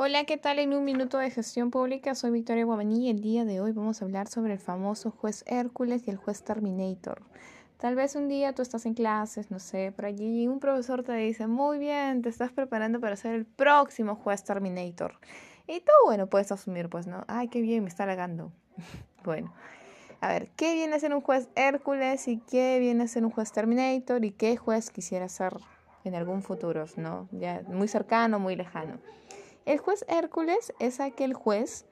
Hola, ¿qué tal? En un minuto de gestión pública, soy Victoria Guamaní y el día de hoy vamos a hablar sobre el famoso juez Hércules y el juez Terminator. Tal vez un día tú estás en clases, no sé, por allí y un profesor te dice, muy bien, te estás preparando para ser el próximo juez Terminator. Y tú, bueno, puedes asumir, pues, ¿no? Ay, qué bien, me está halagando. bueno, a ver, ¿qué viene a ser un juez Hércules y qué viene a ser un juez Terminator y qué juez quisiera ser en algún futuro, ¿no? Ya muy cercano, muy lejano. El juez Hércules es aquel juez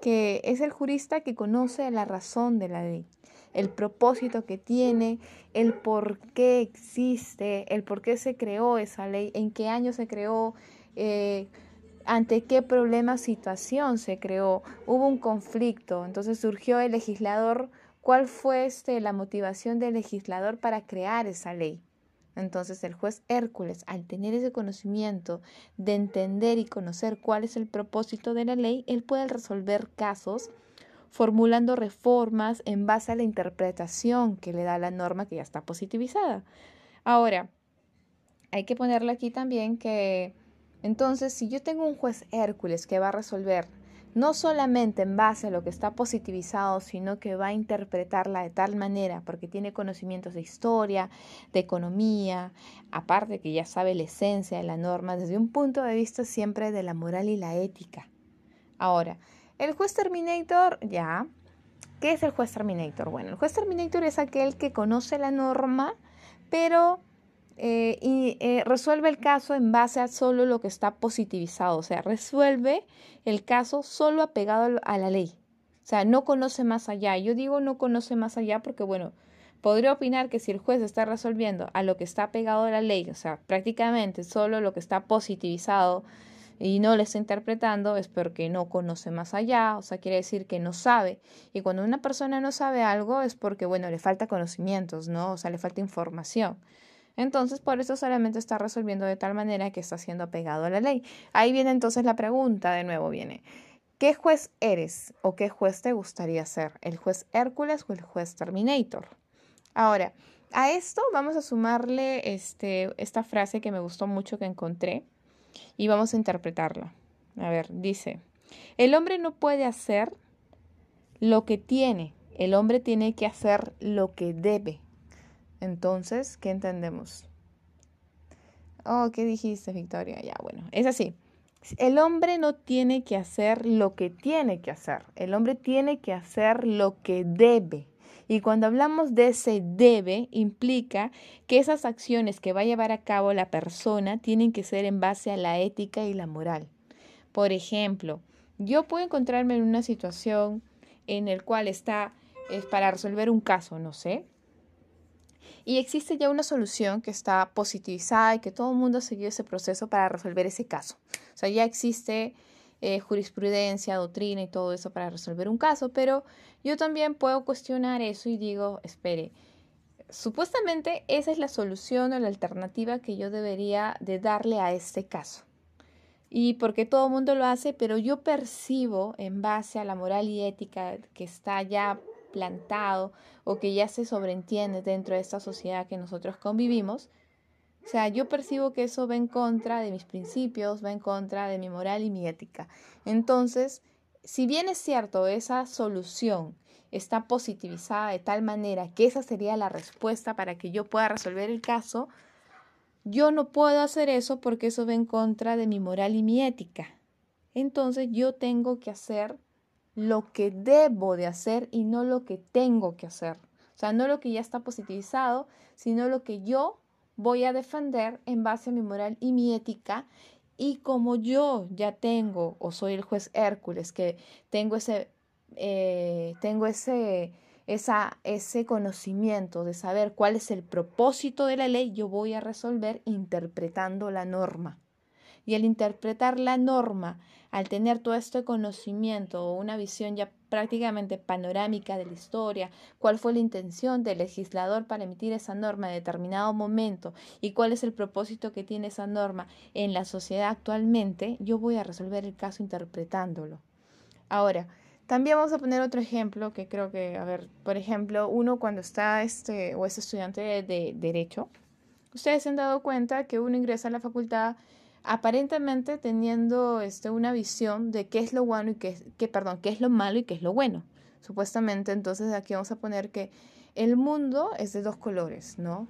que es el jurista que conoce la razón de la ley, el propósito que tiene, el por qué existe, el por qué se creó esa ley, en qué año se creó, eh, ante qué problema, situación se creó, hubo un conflicto, entonces surgió el legislador, cuál fue este, la motivación del legislador para crear esa ley. Entonces el juez Hércules, al tener ese conocimiento de entender y conocer cuál es el propósito de la ley, él puede resolver casos formulando reformas en base a la interpretación que le da la norma que ya está positivizada. Ahora, hay que ponerle aquí también que entonces si yo tengo un juez Hércules que va a resolver no solamente en base a lo que está positivizado, sino que va a interpretarla de tal manera, porque tiene conocimientos de historia, de economía, aparte que ya sabe la esencia de la norma, desde un punto de vista siempre de la moral y la ética. Ahora, el juez Terminator, ya, ¿qué es el juez Terminator? Bueno, el juez Terminator es aquel que conoce la norma, pero eh, y eh, resuelve el caso en base a solo lo que está positivizado, o sea, resuelve el caso solo apegado a la ley, o sea, no conoce más allá. Yo digo no conoce más allá porque, bueno, podría opinar que si el juez está resolviendo a lo que está pegado a la ley, o sea, prácticamente solo lo que está positivizado y no le está interpretando, es porque no conoce más allá, o sea, quiere decir que no sabe. Y cuando una persona no sabe algo es porque, bueno, le falta conocimientos, ¿no? O sea, le falta información. Entonces, por eso solamente está resolviendo de tal manera que está siendo apegado a la ley. Ahí viene entonces la pregunta, de nuevo viene, ¿qué juez eres o qué juez te gustaría ser? ¿El juez Hércules o el juez Terminator? Ahora, a esto vamos a sumarle este, esta frase que me gustó mucho que encontré y vamos a interpretarla. A ver, dice, el hombre no puede hacer lo que tiene, el hombre tiene que hacer lo que debe. Entonces, ¿qué entendemos? Oh, ¿qué dijiste, Victoria? Ya, bueno, es así. El hombre no tiene que hacer lo que tiene que hacer. El hombre tiene que hacer lo que debe. Y cuando hablamos de ese debe, implica que esas acciones que va a llevar a cabo la persona tienen que ser en base a la ética y la moral. Por ejemplo, yo puedo encontrarme en una situación en la cual está es para resolver un caso, no sé, y existe ya una solución que está positivizada y que todo el mundo ha seguido ese proceso para resolver ese caso. O sea, ya existe eh, jurisprudencia, doctrina y todo eso para resolver un caso, pero yo también puedo cuestionar eso y digo, espere, supuestamente esa es la solución o la alternativa que yo debería de darle a este caso. Y porque todo el mundo lo hace, pero yo percibo en base a la moral y ética que está ya plantado o que ya se sobreentiende dentro de esta sociedad que nosotros convivimos, o sea, yo percibo que eso va en contra de mis principios, va en contra de mi moral y mi ética. Entonces, si bien es cierto, esa solución está positivizada de tal manera que esa sería la respuesta para que yo pueda resolver el caso, yo no puedo hacer eso porque eso va en contra de mi moral y mi ética. Entonces yo tengo que hacer lo que debo de hacer y no lo que tengo que hacer. O sea, no lo que ya está positivizado, sino lo que yo voy a defender en base a mi moral y mi ética. Y como yo ya tengo, o soy el juez Hércules, que tengo ese, eh, tengo ese, esa, ese conocimiento de saber cuál es el propósito de la ley, yo voy a resolver interpretando la norma. Y al interpretar la norma, al tener todo este conocimiento o una visión ya prácticamente panorámica de la historia, cuál fue la intención del legislador para emitir esa norma en determinado momento y cuál es el propósito que tiene esa norma en la sociedad actualmente, yo voy a resolver el caso interpretándolo. Ahora, también vamos a poner otro ejemplo que creo que, a ver, por ejemplo, uno cuando está este o es estudiante de, de derecho, ustedes se han dado cuenta que uno ingresa a la facultad aparentemente teniendo este, una visión de qué es lo bueno y qué, qué, perdón, qué es lo malo y qué es lo bueno. Supuestamente, entonces aquí vamos a poner que el mundo es de dos colores, ¿no?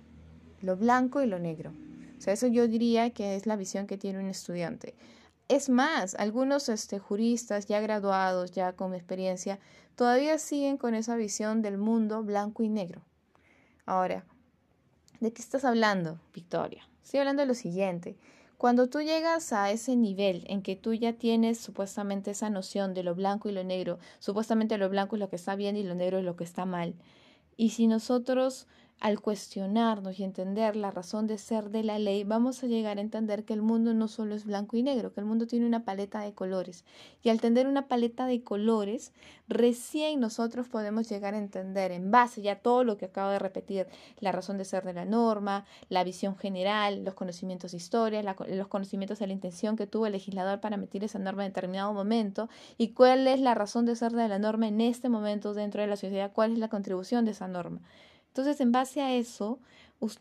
Lo blanco y lo negro. O sea, eso yo diría que es la visión que tiene un estudiante. Es más, algunos este, juristas ya graduados, ya con experiencia, todavía siguen con esa visión del mundo blanco y negro. Ahora, ¿de qué estás hablando, Victoria? Estoy hablando de lo siguiente. Cuando tú llegas a ese nivel en que tú ya tienes supuestamente esa noción de lo blanco y lo negro, supuestamente lo blanco es lo que está bien y lo negro es lo que está mal, y si nosotros al cuestionarnos y entender la razón de ser de la ley, vamos a llegar a entender que el mundo no solo es blanco y negro, que el mundo tiene una paleta de colores. Y al tener una paleta de colores, recién nosotros podemos llegar a entender, en base ya a todo lo que acabo de repetir, la razón de ser de la norma, la visión general, los conocimientos de historia, los conocimientos de la intención que tuvo el legislador para meter esa norma en determinado momento y cuál es la razón de ser de la norma en este momento dentro de la sociedad, cuál es la contribución de esa norma. Entonces, en base a eso,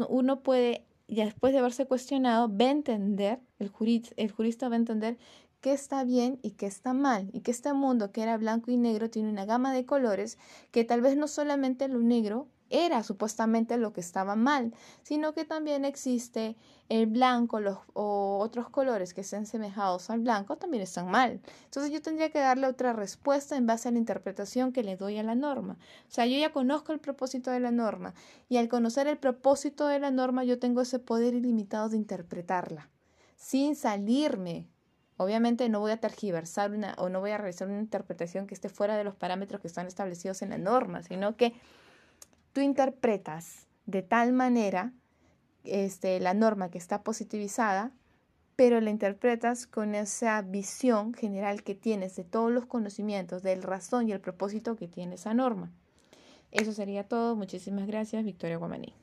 uno puede, ya después de haberse cuestionado, va a entender, el jurista, el jurista va a entender qué está bien y qué está mal, y que este mundo que era blanco y negro tiene una gama de colores que tal vez no solamente lo negro era supuestamente lo que estaba mal, sino que también existe el blanco los, o otros colores que estén semejados al blanco también están mal. Entonces yo tendría que darle otra respuesta en base a la interpretación que le doy a la norma. O sea, yo ya conozco el propósito de la norma y al conocer el propósito de la norma yo tengo ese poder ilimitado de interpretarla sin salirme. Obviamente no voy a tergiversar una o no voy a realizar una interpretación que esté fuera de los parámetros que están establecidos en la norma, sino que tú interpretas de tal manera este, la norma que está positivizada, pero la interpretas con esa visión general que tienes de todos los conocimientos, del razón y el propósito que tiene esa norma. Eso sería todo. Muchísimas gracias, Victoria Guamaní.